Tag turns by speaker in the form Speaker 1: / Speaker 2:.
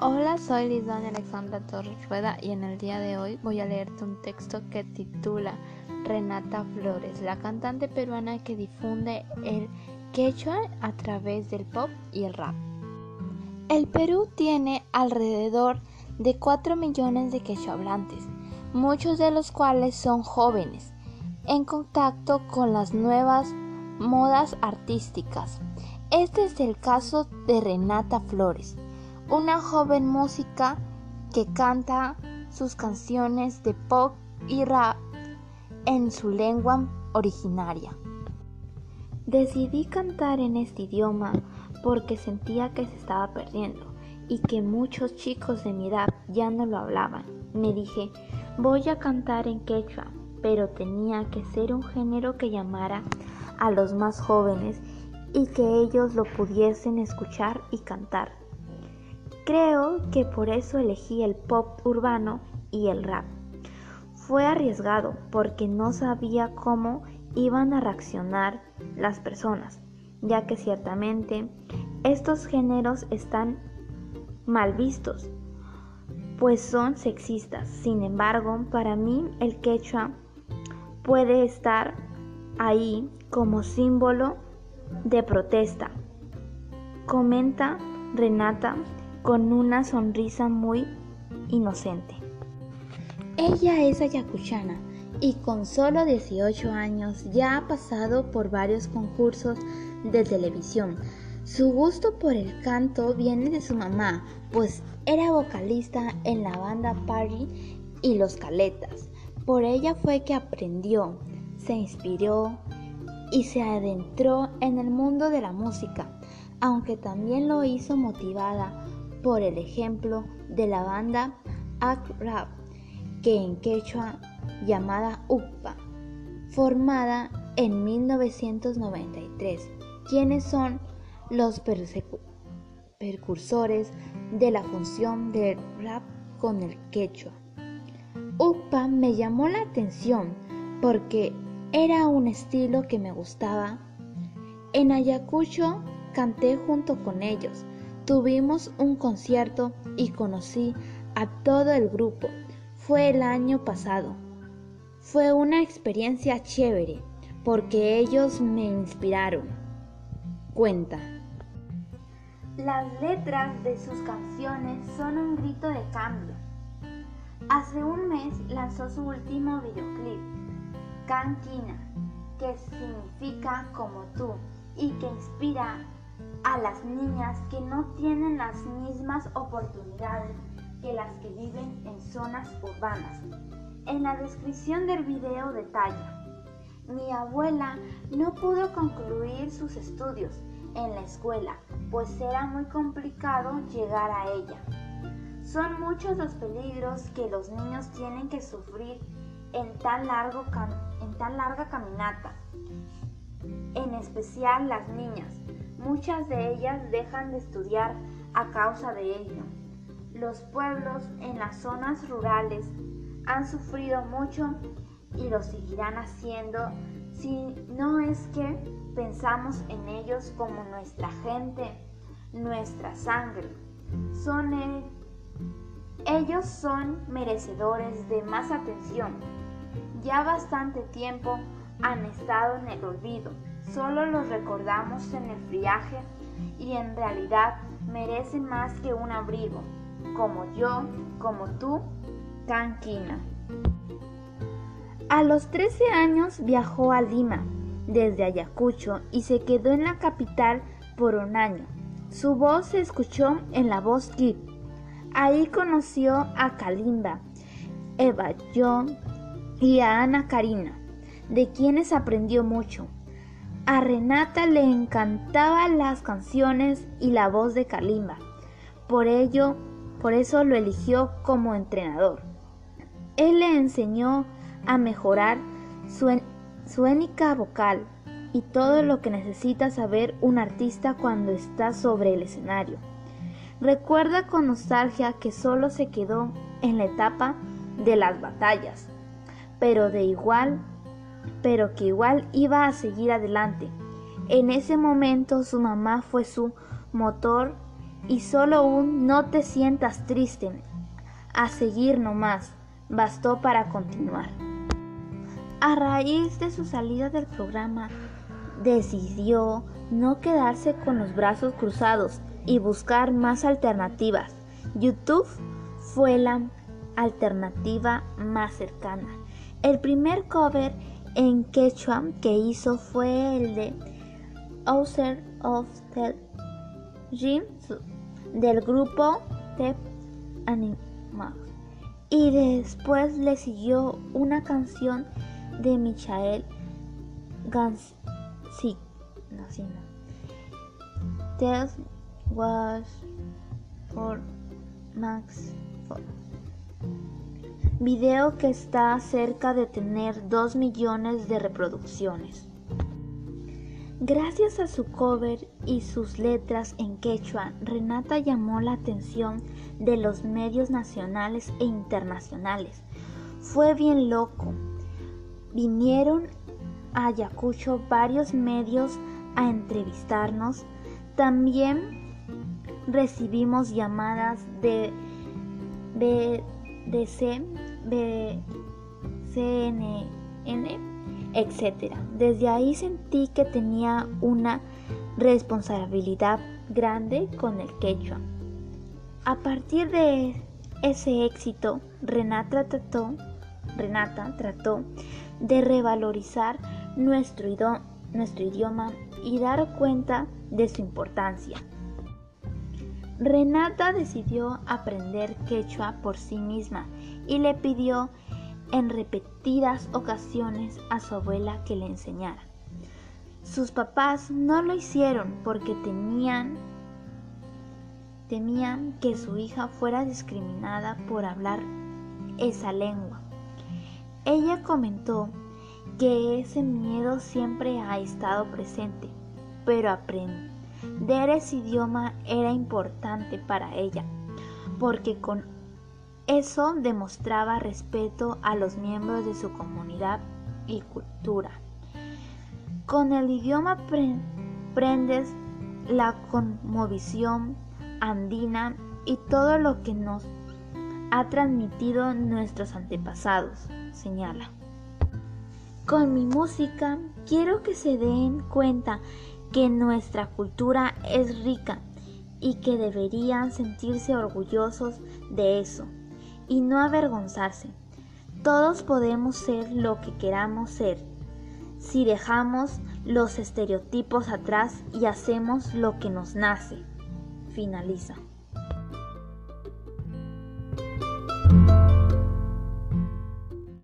Speaker 1: Hola, soy Lisdonia Alexandra Torres Rueda y en el día de hoy voy a leerte un texto que titula Renata Flores, la cantante peruana que difunde el quechua a través del pop y el rap. El Perú tiene alrededor de 4 millones de quechua hablantes, muchos de los cuales son jóvenes, en contacto con las nuevas modas artísticas. Este es el caso de Renata Flores una joven música que canta sus canciones de pop y rap en su lengua originaria. Decidí cantar en este idioma porque sentía que se estaba perdiendo y que muchos chicos de mi edad ya no lo hablaban. Me dije, voy a cantar en quechua, pero tenía que ser un género que llamara a los más jóvenes y que ellos lo pudiesen escuchar y cantar. Creo que por eso elegí el pop urbano y el rap. Fue arriesgado porque no sabía cómo iban a reaccionar las personas, ya que ciertamente estos géneros están mal vistos, pues son sexistas. Sin embargo, para mí el quechua puede estar ahí como símbolo de protesta. Comenta Renata con una sonrisa muy inocente. Ella es ayacuchana y con solo 18 años ya ha pasado por varios concursos de televisión. Su gusto por el canto viene de su mamá, pues era vocalista en la banda Party y Los Caletas. Por ella fue que aprendió, se inspiró y se adentró en el mundo de la música, aunque también lo hizo motivada por el ejemplo de la banda Ak-Rap, que en quechua llamada UPA, formada en 1993, quienes son los precursores de la función del rap con el quechua. UPA me llamó la atención porque era un estilo que me gustaba. En Ayacucho canté junto con ellos Tuvimos un concierto y conocí a todo el grupo. Fue el año pasado. Fue una experiencia chévere porque ellos me inspiraron. Cuenta. Las letras de sus canciones son un grito de cambio. Hace un mes lanzó su último videoclip, Canquina, que significa como tú y que inspira a las niñas que no tienen las mismas oportunidades que las que viven en zonas urbanas. En la descripción del video detalla, mi abuela no pudo concluir sus estudios en la escuela, pues era muy complicado llegar a ella. Son muchos los peligros que los niños tienen que sufrir en tan, largo en tan larga caminata, en especial las niñas, Muchas de ellas dejan de estudiar a causa de ello. Los pueblos en las zonas rurales han sufrido mucho y lo seguirán haciendo si no es que pensamos en ellos como nuestra gente, nuestra sangre. Son ellos son merecedores de más atención. Ya bastante tiempo han estado en el olvido Solo los recordamos en el friaje y en realidad merecen más que un abrigo, como yo, como tú, Canquina. A los 13 años viajó a Lima desde Ayacucho y se quedó en la capital por un año. Su voz se escuchó en la voz Kid. Ahí conoció a Kalimba, Eva John y a Ana Karina, de quienes aprendió mucho. A Renata le encantaban las canciones y la voz de Kalimba. Por ello, por eso lo eligió como entrenador. Él le enseñó a mejorar su, su énica vocal y todo lo que necesita saber un artista cuando está sobre el escenario. Recuerda con nostalgia que solo se quedó en la etapa de las batallas, pero de igual pero que igual iba a seguir adelante. En ese momento su mamá fue su motor y solo un no te sientas triste, a seguir nomás, bastó para continuar. A raíz de su salida del programa, decidió no quedarse con los brazos cruzados y buscar más alternativas. YouTube fue la alternativa más cercana. El primer cover en quechua que hizo fue el de Outer of the Dreams del grupo The Animals. Y después le siguió una canción de Michael Gansik. No, This was for Max Video que está cerca de tener 2 millones de reproducciones. Gracias a su cover y sus letras en quechua, Renata llamó la atención de los medios nacionales e internacionales. Fue bien loco. Vinieron a Ayacucho varios medios a entrevistarnos. También recibimos llamadas de BDC, CNN, etc. Desde ahí sentí que tenía una responsabilidad grande con el quechua. A partir de ese éxito, Renata trató, Renata trató de revalorizar nuestro idioma y dar cuenta de su importancia. Renata decidió aprender quechua por sí misma y le pidió en repetidas ocasiones a su abuela que le enseñara. Sus papás no lo hicieron porque temían que su hija fuera discriminada por hablar esa lengua. Ella comentó que ese miedo siempre ha estado presente, pero aprender ese idioma era importante para ella, porque con eso demostraba respeto a los miembros de su comunidad y cultura. Con el idioma aprendes la conmovisión andina y todo lo que nos ha transmitido nuestros antepasados, señala. Con mi música quiero que se den cuenta que nuestra cultura es rica y que deberían sentirse orgullosos de eso y no avergonzarse. Todos podemos ser lo que queramos ser si dejamos los estereotipos atrás y hacemos lo que nos nace. Finaliza.